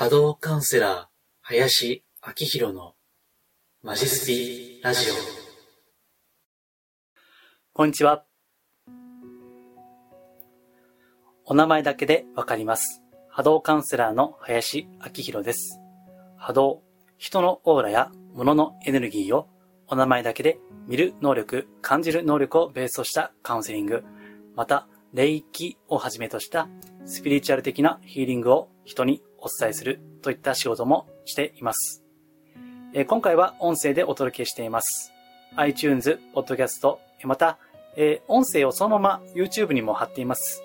波動カウンセラー、林明宏のマジスピラジオ。こんにちは。お名前だけでわかります。波動カウンセラーの林明宏です。波動、人のオーラや物のエネルギーをお名前だけで見る能力、感じる能力をベースとしたカウンセリング、また、霊気をはじめとしたスピリチュアル的なヒーリングを人にお伝えするといった仕事もしています。え今回は音声でお届けしています。iTunes、Podcast、また、え音声をそのまま YouTube にも貼っています。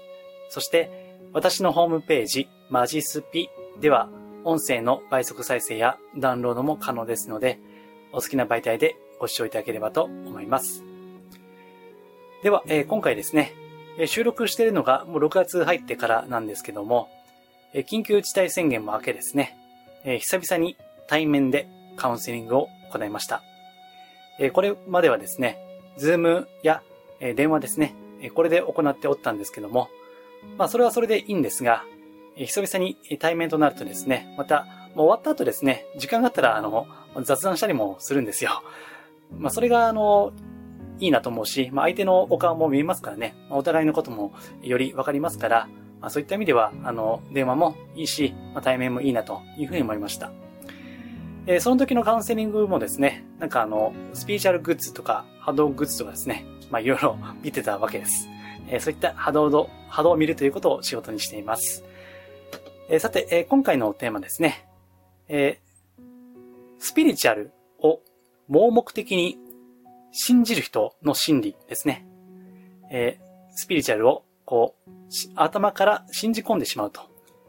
そして、私のホームページ、マジスピでは、音声の倍速再生やダウンロードも可能ですので、お好きな媒体でご視聴いただければと思います。では、え今回ですね、収録しているのがもう6月入ってからなんですけども、え緊急事態宣言も明けですね、え久々に対面でカウンセリングを行いました。えこれまではですね、ズームや、え電話ですね、えこれで行っておったんですけども、まあそれはそれでいいんですが、え久々に対面となるとですね、また、もう終わった後ですね、時間があったら、あの、雑談したりもするんですよ。まあそれが、あの、いいなと思うし、まあ相手のお顔も見えますからね、まお互いのこともよりわかりますから、まあそういった意味では、あの、電話もいいし、まあ対面もいいなというふうに思いました。えーその時のカウンセリングもですね、なんかあの、スピーチャルグッズとか波動グッズとかですね、まあいろいろ見てたわけです。えーそういった波動の、波動を見るということを仕事にしています。えーさて、え今回のテーマですね、えスピリチュアルを盲目的に信じる人の心理ですね。えスピリチュアルをこう、頭から信じ込んでしまうと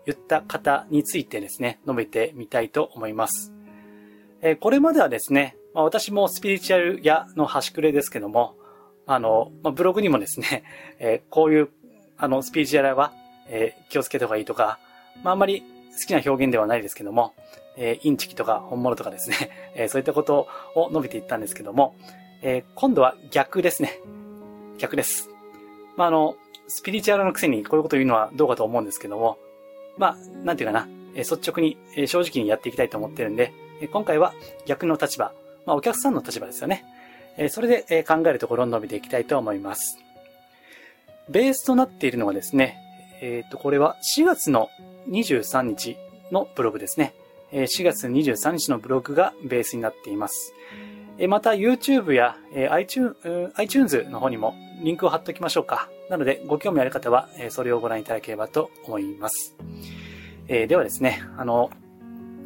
いった方についてですね、述べてみたいと思います。えこれまではですね、まあ、私もスピリチュアル屋の端くれですけども、あの、まあ、ブログにもですね、えこういう、あの、スピリチュアル屋は、え気をつけた方がいいとか、まあ、あんまり好きな表現ではないですけども、えインチキとか本物とかですね、えそういったことを述べていったんですけども、え今度は逆ですね。逆です。まあ、あの、スピリチュアルのくせにこういうこと言うのはどうかと思うんですけども、まあ、なんていうかな、え率直に、え正直にやっていきたいと思ってるんで、え今回は逆の立場、まあ、お客さんの立場ですよね。えそれで、え考えるところを述べていきたいと思います。ベースとなっているのはですね、えっ、と、これは4月の23日のブログですね。えー4月23日のブログがベースになっています。えまた YouTube や、えー iTunes の方にもリンクを貼っておきましょうか。なので、ご興味ある方は、えそれをご覧いただければと思います。えではですね、あの、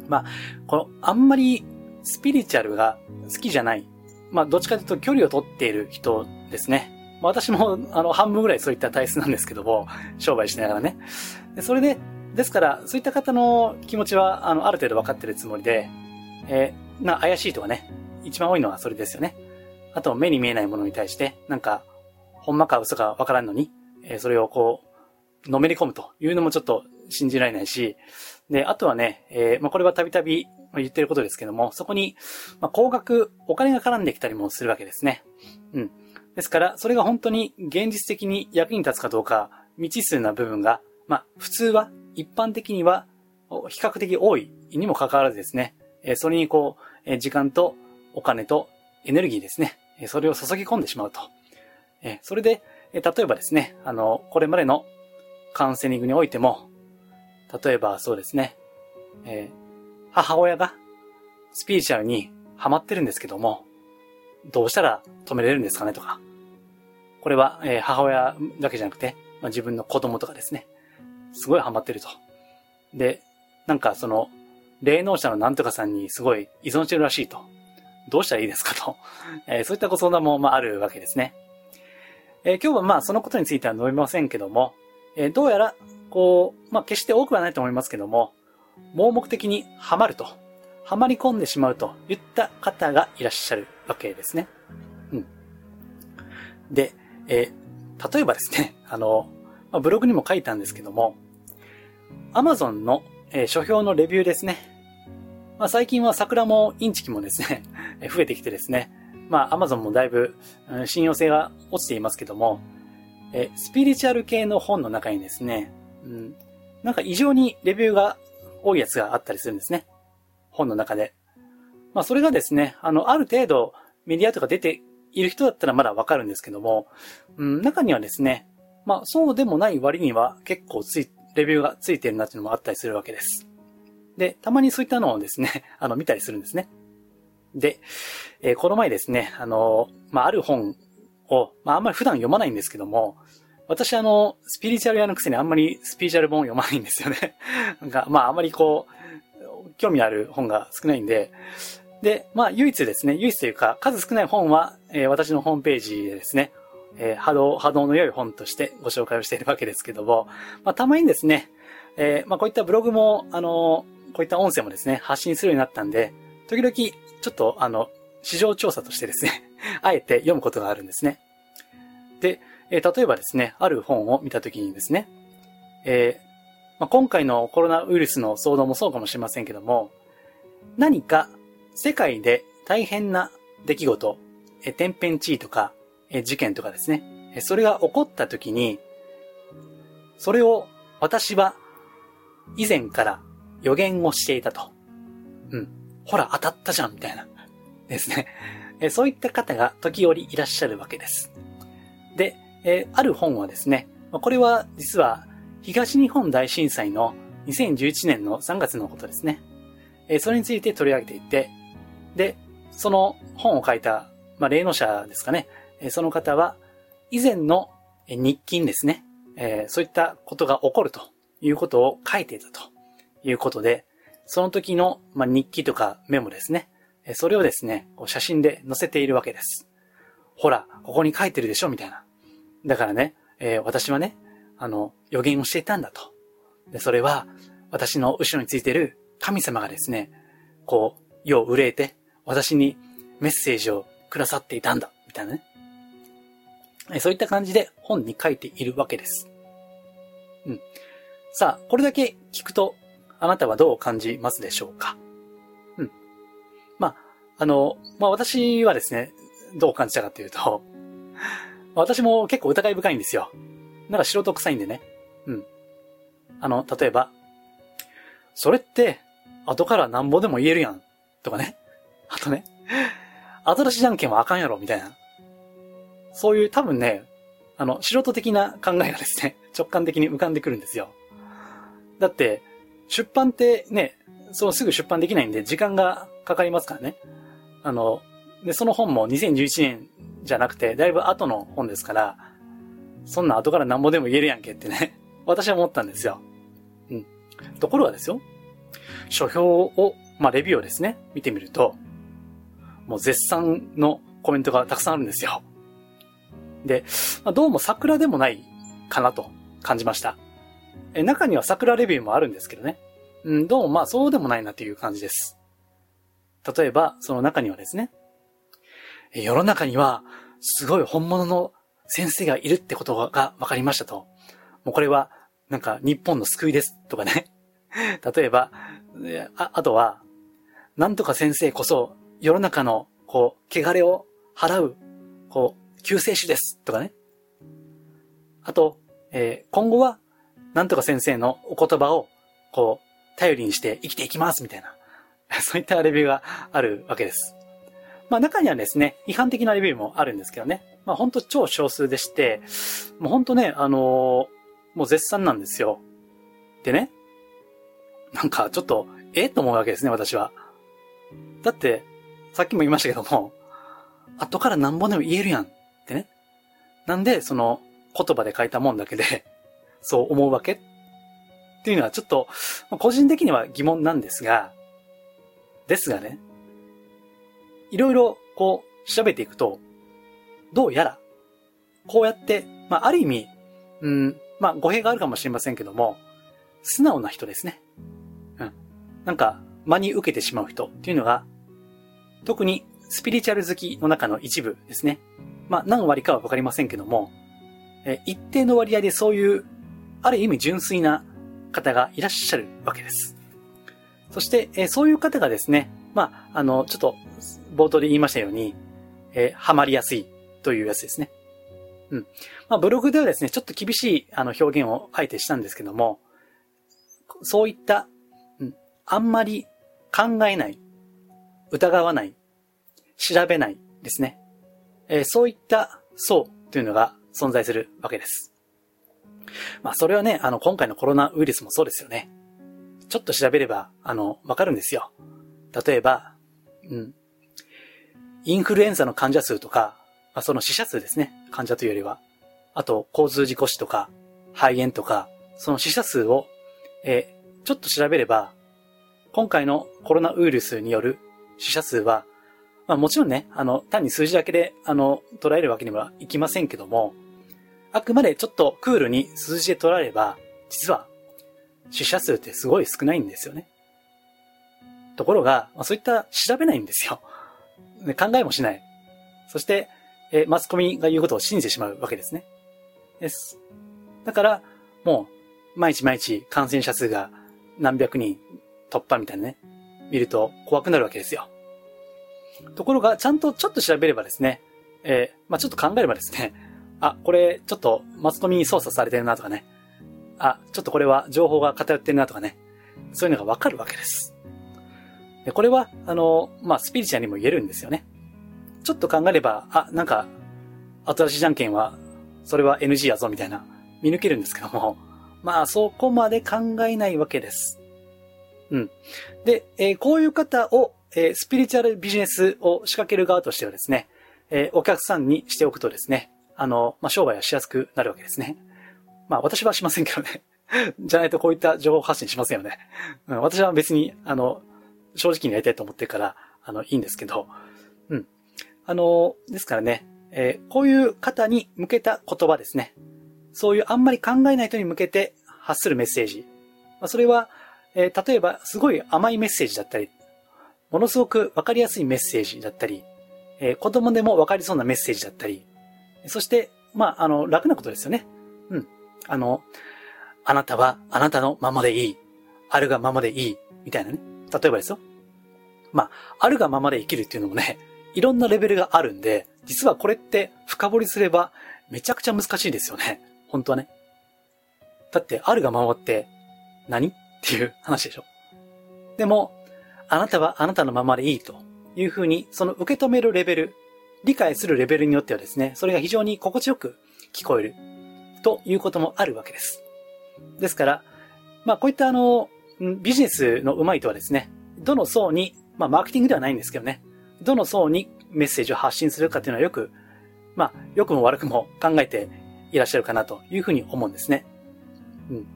まあ、この、あんまりスピリチュアルが好きじゃない。まあ、どっちかというと距離を取っている人ですね。まあ、私も、あの、半分ぐらいそういった体質なんですけども、商売しながらね。でそれで、ですから、そういった方の気持ちは、あの、ある程度分かってるつもりで、えーな、怪しいとかね、一番多いのはそれですよね。あと、目に見えないものに対して、なんか、ほんまか嘘か分からんのに、えーそれをこう、のめり込むというのもちょっと信じられないし、で、あとはね、えーまあ、これはたびたび言ってることですけども、そこに、まあ、高額、お金が絡んできたりもするわけですね。うん。ですから、それが本当に現実的に役に立つかどうか、未知数な部分が、まあ、普通は、一般的には、比較的多いにもかかわらずですね、えーそれにこう、えー時間とお金とエネルギーですね、えーそれを注ぎ込んでしまうと。えそれで、え例えばですね、あの、これまでのカウンセリングにおいても、例えばそうですね、えー母親がスピリチュアルにハマってるんですけども、どうしたら止めれるんですかねとか。これは、えー母親だけじゃなくて、まあ、自分の子供とかですね。すごいハマってると。で、なんかその、霊能者のなんとかさんにすごい依存してるらしいと。どうしたらいいですかと。えーそういったご相談も、まあ、あるわけですね。えー今日はまあ、そのことについては述べませんけども、えーどうやら、こう、まあ、決して多くはないと思いますけども、盲目的にハマると。ハマり込んでしまうといった方がいらっしゃるわけですね。うん。で、えー例えばですね、あの、まあブログにも書いたんですけども、Amazon の、えー書評のレビューですね。まあ、最近は桜もインチキもですね、増えてきてですね、まあ、Amazon もだいぶ、信用性が落ちていますけども、えスピリチュアル系の本の中にですね、うん、なんか異常にレビューが多いやつがあったりするんですね。本の中で。まあそれがですね、あの、ある程度メディアとか出ている人だったらまだわかるんですけども、うん、中にはですね、まあそうでもない割には結構つい、レビューがついてるなっていうのもあったりするわけです。で、たまにそういったのをですね、あの、見たりするんですね。で、えー、この前ですね、あの、まあ、ある本を、まあ、あんまり普段読まないんですけども、私あの、スピリチュアル屋のくせにあんまりスピリチュアル本を読まないんですよね。なんか、まあ、あんまりこう、興味ある本が少ないんで、で、まあ、唯一ですね、唯一というか、数少ない本は、えー、私のホームページでですね、えー、波動、波動の良い本としてご紹介をしているわけですけども、まあ、たまにですね、えー、まあ、こういったブログも、あのこういった音声もですね、発信するようになったんで、時々、ちょっと、あの、市場調査としてですね、あえて読むことがあるんですね。で、えー、例えばですね、ある本を見たときにですね、えーまあ、今回のコロナウイルスの騒動もそうかもしれませんけども、何か世界で大変な出来事、え天変地異とか、え事件とかですね、えそれが起こったときに、それを私は以前から予言をしていたと。うん。ほら、当たったじゃん、みたいな。ですね。えそういった方が時折いらっしゃるわけです。で、えある本はですね、これは実は東日本大震災の2011年の3月のことですね。えそれについて取り上げていて、で、その本を書いた、まあ、霊能者ですかね。えその方は、以前の日記にですね、えそういったことが起こるということを書いていたということで、その時の、まあ、日記とかメモですね。それをですね、写真で載せているわけです。ほら、ここに書いてるでしょみたいな。だからね、えー、私はね、あの、予言をしていたんだと。で、それは、私の後ろについてる神様がですね、こう、世を憂えて、私にメッセージをくださっていたんだ、みたいなね。そういった感じで本に書いているわけです。うん。さあ、これだけ聞くと、あなたはどう感じますでしょうか？うん。まあ、あの、まあ私はですね、どう感じたかというと、私も結構疑い深いんですよ。なんか素人臭いんでね。うん。あの、例えば、それって、後からなんぼでも言えるやん。とかね。あとね、新しいじゃんけんはあかんやろ、みたいな。そういう多分ね、あの、素人的な考えがですね、直感的に浮かんでくるんですよ。だって、出版ってね、そうすぐ出版できないんで時間がかかりますからね。あの、で、その本も2011年じゃなくて、だいぶ後の本ですから、そんな後からなんぼでも言えるやんけってね、私は思ったんですよ。うん。ところがですよ、書評を、まあ、レビューをですね、見てみると、もう絶賛のコメントがたくさんあるんですよ。で、まあ、どうも桜でもないかなと感じました。え、中には桜レビューもあるんですけどね。うん、どうもまあそうでもないなという感じです。例えば、その中にはですね、世の中には、すごい本物の先生がいるってことが分かりましたと。もうこれは、なんか日本の救いですとかね。例えば、あ、あとは、なんとか先生こそ世の中の、こう、汚れを払う、こう、救世主ですとかね。あと、えー、今後は、なんとか先生のお言葉を、こう、頼りにして生きていきますみたいな。そういったレビューがあるわけです。まあ中にはですね、違反的なレビューもあるんですけどね。まあほんと超少数でして、もうほんとね、あのー、もう絶賛なんですよ。でね、なんかちょっと、ええと思うわけですね、私は。だって、さっきも言いましたけども、後からなんぼでも言えるやんってね。なんで、その言葉で書いたもんだけで、そう思うわけっていうのはちょっと、個人的には疑問なんですが、ですがね、いろいろこう調べていくと、どうやら、こうやって、まあある意味、うん、まあ語弊があるかもしれませんけども、素直な人ですね。うん。なんか、真に受けてしまう人っていうのが、特にスピリチュアル好きの中の一部ですね。まあ何割かはわかりませんけども、え一定の割合でそういう、ある意味純粋な方がいらっしゃるわけです。そして、えそういう方がですね、まあ、あの、ちょっと、冒頭で言いましたように、えー、ハマりやすいというやつですね。うん。まあ、ブログではですね、ちょっと厳しい、あの、表現をあえてしたんですけども、そういった、うん、あんまり考えない、疑わない、調べないですね。えー、そういった層というのが存在するわけです。まあそれはね、あの今回のコロナウイルスもそうですよね。ちょっと調べれば、あの、わかるんですよ。例えば、うん。インフルエンザの患者数とか、まあ、その死者数ですね。患者というよりは。あと、交通事故死とか、肺炎とか、その死者数を、え、ちょっと調べれば、今回のコロナウイルスによる死者数は、まあもちろんね、あの、単に数字だけで、あの、捉えるわけにはいきませんけども、あくまでちょっとクールに数字で捉えれば、実は死者数ってすごい少ないんですよね。ところが、まあ、そういった調べないんですよ。考えもしない。そして、えマスコミが言うことを信じてしまうわけですね。です。だから、もう、毎日毎日感染者数が何百人突破みたいなね、見ると怖くなるわけですよ。ところが、ちゃんとちょっと調べればですね、えー、まあちょっと考えればですね、あ、これ、ちょっとマスコミに操作されてるなとかね、あ、ちょっとこれは情報が偏ってるなとかね、そういうのがわかるわけです。でこれは、あの、まあ、スピリチュアルにも言えるんですよね。ちょっと考えれば、あ、なんか、新しいじゃんけんは、それは NG やぞ、みたいな、見抜けるんですけども、まあ、そこまで考えないわけです。うん。で、えー、こういう方を、えー、スピリチュアルビジネスを仕掛ける側としてはですね、えー、お客さんにしておくとですね、あの、まあ、商売はしやすくなるわけですね。まあ、私はしませんけどね。じゃないとこういった情報発信しませんよね。うん、私は別に、あの、正直にやりたいと思ってるから、あの、いいんですけど、うん。あの、ですからね、えー、こういう方に向けた言葉ですね。そういうあんまり考えない人に向けて発するメッセージ。まあ、それは、えー、例えば、すごい甘いメッセージだったり、ものすごくわかりやすいメッセージだったり、えー、子供でもわかりそうなメッセージだったり、そして、まあ、あの、楽なことですよね。うん。あの、あなたはあなたのままでいい。あるがままでいい。みたいなね。例えばですよ。まあ、あるがままで生きるっていうのもね、いろんなレベルがあるんで、実はこれって深掘りすればめちゃくちゃ難しいですよね。本当はね。だって、あるがままって何っていう話でしょ。でも、あなたはあなたのままでいいというふうに、その受け止めるレベル、理解するレベルによってはですね、それが非常に心地よく聞こえるということもあるわけです。ですから、まあこういったあの、ビジネスの上手い人はですね、どの層に、まあマーケティングではないんですけどね、どの層にメッセージを発信するかっていうのはよく、まあ、良くも悪くも考えていらっしゃるかなというふうに思うんですね。うん。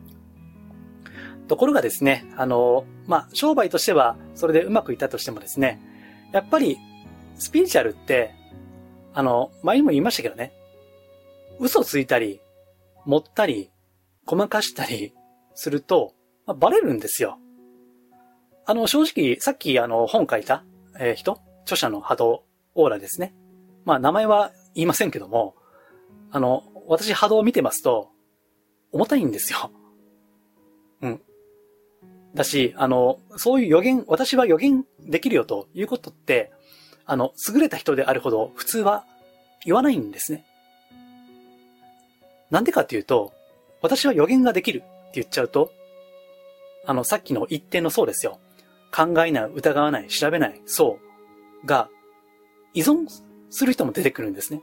ところがですね、あの、まあ、商売としてはそれでうまくいったとしてもですね、やっぱり、スピリチュアルって、あの、前にも言いましたけどね、嘘ついたり、持ったり、ごまかしたりすると、まあ、バレるんですよ。あの、正直、さっきあの、本書いた、えー、人？著者の波動、オーラですね。まあ、名前は言いませんけども、あの、私波動を見てますと、重たいんですよ。うん。だし、あの、そういう予言、私は予言できるよということって、あの、優れた人であるほど普通は言わないんですね。なんでかっていうと、私は予言ができるって言っちゃうと、あの、さっきの一点のそうですよ。考えない、疑わない、調べない、そうが、依存する人も出てくるんですね。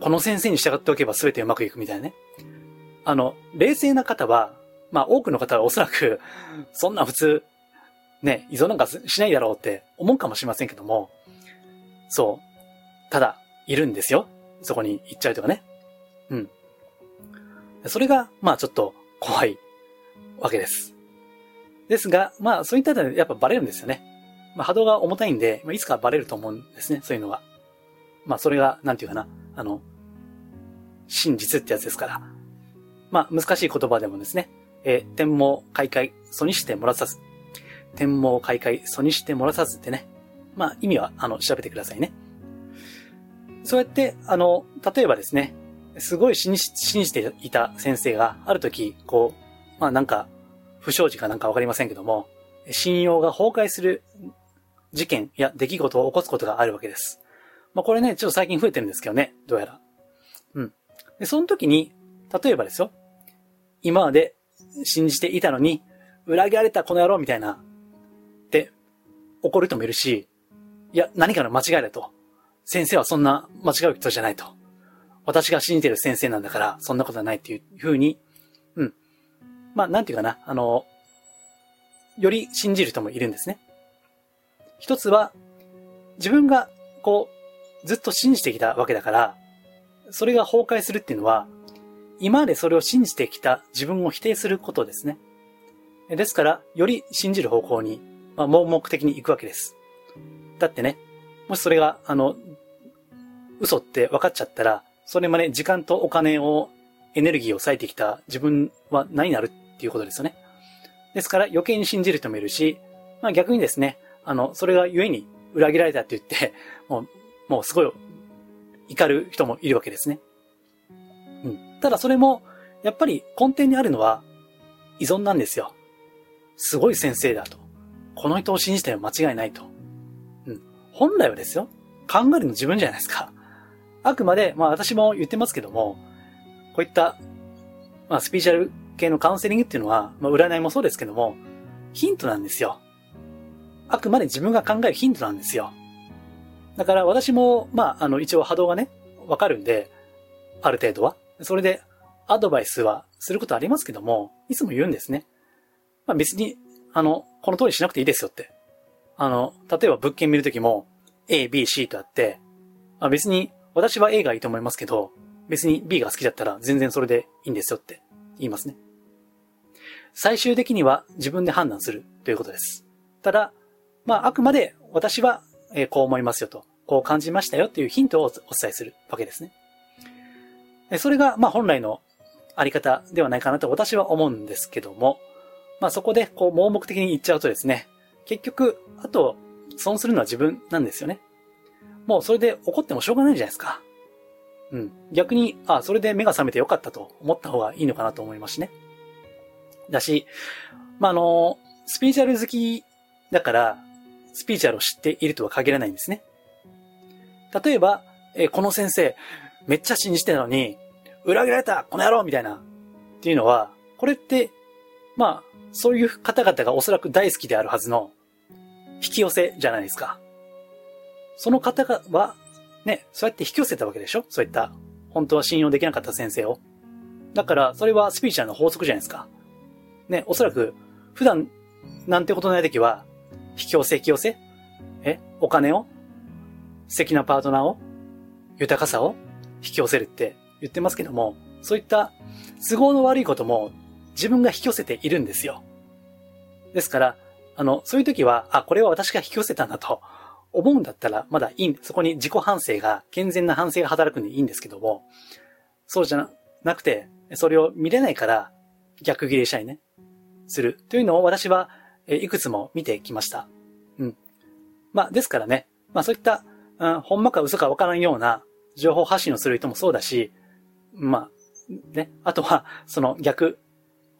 この先生に従っておけば全てうまくいくみたいなね。あの、冷静な方は、まあ多くの方はおそらく、そんな普通、ね、依存なんかしないだろうって思うかもしれませんけども、そう。ただ、いるんですよ。そこに行っちゃうとかね。うん。それが、まあちょっと怖いわけです。ですが、まあそういったらやっぱバレるんですよね。まあ波動が重たいんで、まあ、いつかバレると思うんですね、そういうのは。まあそれが、なんていうかな、あの、真実ってやつですから。まあ難しい言葉でもですね、えー、天網開会、素にしてもらさず。天網開会、素にしてもらさずってね。まあ意味は、あの、調べてくださいね。そうやって、あの、例えばですね、すごい信じ信じていた先生が、ある時、こう、まあなんか、不祥事かなんかわかりませんけども、信用が崩壊する事件や出来事を起こすことがあるわけです。まあこれね、ちょっと最近増えてるんですけどね、どうやら。うん。で、その時に、例えばですよ、今まで信じていたのに、裏切られたこの野郎みたいな、怒る人もいるし、いや、何かの間違いだと。先生はそんな間違う人じゃないと。私が信じてる先生なんだから、そんなことはないっていう風に、うん。まあ、なんていうかな、あの、より信じる人もいるんですね。一つは、自分が、こう、ずっと信じてきたわけだから、それが崩壊するっていうのは、今までそれを信じてきた自分を否定することですね。ですから、より信じる方向に、まあ、盲目的に行くわけです。だってね、もしそれが、あの、嘘って分かっちゃったら、それまで時間とお金を、エネルギーを割いてきた自分は何になるっていうことですよね。ですから余計に信じる人もいるし、まあ逆にですね、あの、それが故に裏切られたって言って、もう、もうすごい怒る人もいるわけですね。うん。ただそれも、やっぱり根底にあるのは依存なんですよ。すごい先生だと。この人を信じて間違いないと。うん。本来はですよ。考えるの自分じゃないですか。あくまで、まあ私も言ってますけども、こういった、まあスピーチャル系のカウンセリングっていうのは、まあ占いもそうですけども、ヒントなんですよ。あくまで自分が考えるヒントなんですよ。だから私も、まあ、あの、一応波動がね、わかるんで、ある程度は。それで、アドバイスはすることありますけども、いつも言うんですね。まあ別に、あの、この通りしなくていいですよって。あの、例えば物件見るときも、A、B、C とあって、あ別に私は A がいいと思いますけど、別に B が好きだったら全然それでいいんですよって言いますね。最終的には自分で判断するということです。ただ、まああくまで私はこう思いますよと、こう感じましたよっていうヒントをお伝えするわけですね。それがまあ本来のあり方ではないかなと私は思うんですけども、まあそこでこう盲目的に言っちゃうとですね、結局、あと損するのは自分なんですよね。もうそれで怒ってもしょうがないじゃないですか。うん。逆に、あ、それで目が覚めてよかったと思った方がいいのかなと思いますしね。だし、まあ、あの、スピーチャル好きだから、スピーチャルを知っているとは限らないんですね。例えば、えこの先生、めっちゃ信じてたのに、裏切られたこの野郎みたいな、っていうのは、これって、まあ、そういう方々がおそらく大好きであるはずの、引き寄せじゃないですか。その方が、は、ね、そうやって引き寄せたわけでしょ？そういった、本当は信用できなかった先生を。だから、それはスピーチャーの法則じゃないですか。ね、おそらく、普段、なんてことない時は、引き寄せ、引き寄せ？え？お金を？素敵なパートナーを？豊かさを？引き寄せるって言ってますけども、そういった都合の悪いことも自分が引き寄せているんですよ。ですから、あの、そういう時は、あ、これは私が引き寄せたんだと思うんだったら、まだいい、そこに自己反省が、健全な反省が働くんでいいんですけども、そうじゃなくて、それを見れないから、逆ギレしたりね、する。というのを私は、えいくつも見てきました。うん。まあ、ですからね、まあそういった、うん、ほんまか嘘かわからんような情報発信をする人もそうだし、まあ、ね、あとは、その逆、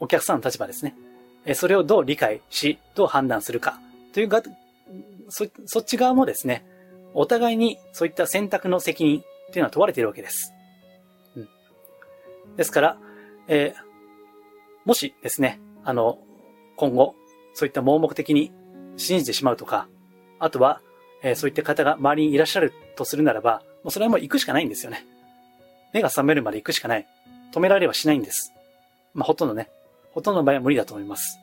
お客さんの立場ですね。えそれをどう理解し、どう判断するか、というが、そ、そっち側もですね、お互いにそういった選択の責任っていうのは問われているわけです。うん。ですから、えー、もしですね、あの、今後、そういった盲目的に信じてしまうとか、あとは、えー、そういった方が周りにいらっしゃるとするならば、もうそれはもう行くしかないんですよね。目が覚めるまで行くしかない。止められはしないんです。まあ、ほとんどね、ほとんどの場合は無理だと思います。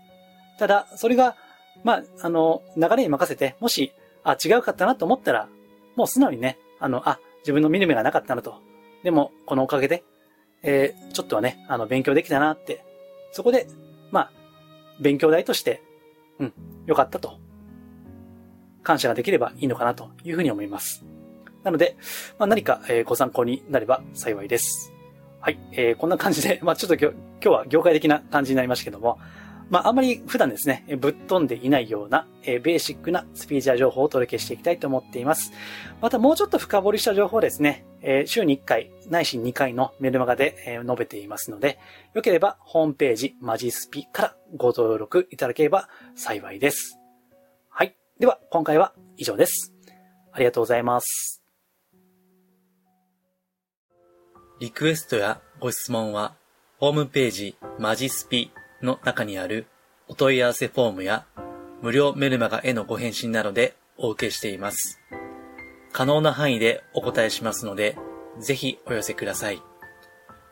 ただ、それが、まあ、あの、流れに任せて、もし、あ、違うかったなと思ったら、もう素直にね、あの、あ、自分の見る目がなかったなと。でも、このおかげで、えー、ちょっとはね、あの、勉強できたなって。そこで、まあ、勉強代として、うん、よかったと。感謝ができればいいのかなというふうに思います。なので、まあ、何か、えー、ご参考になれば幸いです。はい、えー、こんな感じで、まあ、ちょっと今日は業界的な感じになりましたけども、まあ、あんまり普段ですね、ぶっ飛んでいないような、えー、ベーシックなスピーチャー情報をお届けしていきたいと思っています。またもうちょっと深掘りした情報ですね、えー、週に1回、ないし2回のメルマガで、えー、述べていますので、よければホームページマジスピからご登録いただければ幸いです。はい。では、今回は以上です。ありがとうございます。リクエストやご質問は、ホームページマジスピの中にあるお問い合わせフォームや無料メルマガへのご返信などでお受けしています。可能な範囲でお答えしますので、ぜひお寄せください。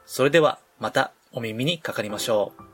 それではまたお耳にかかりましょう。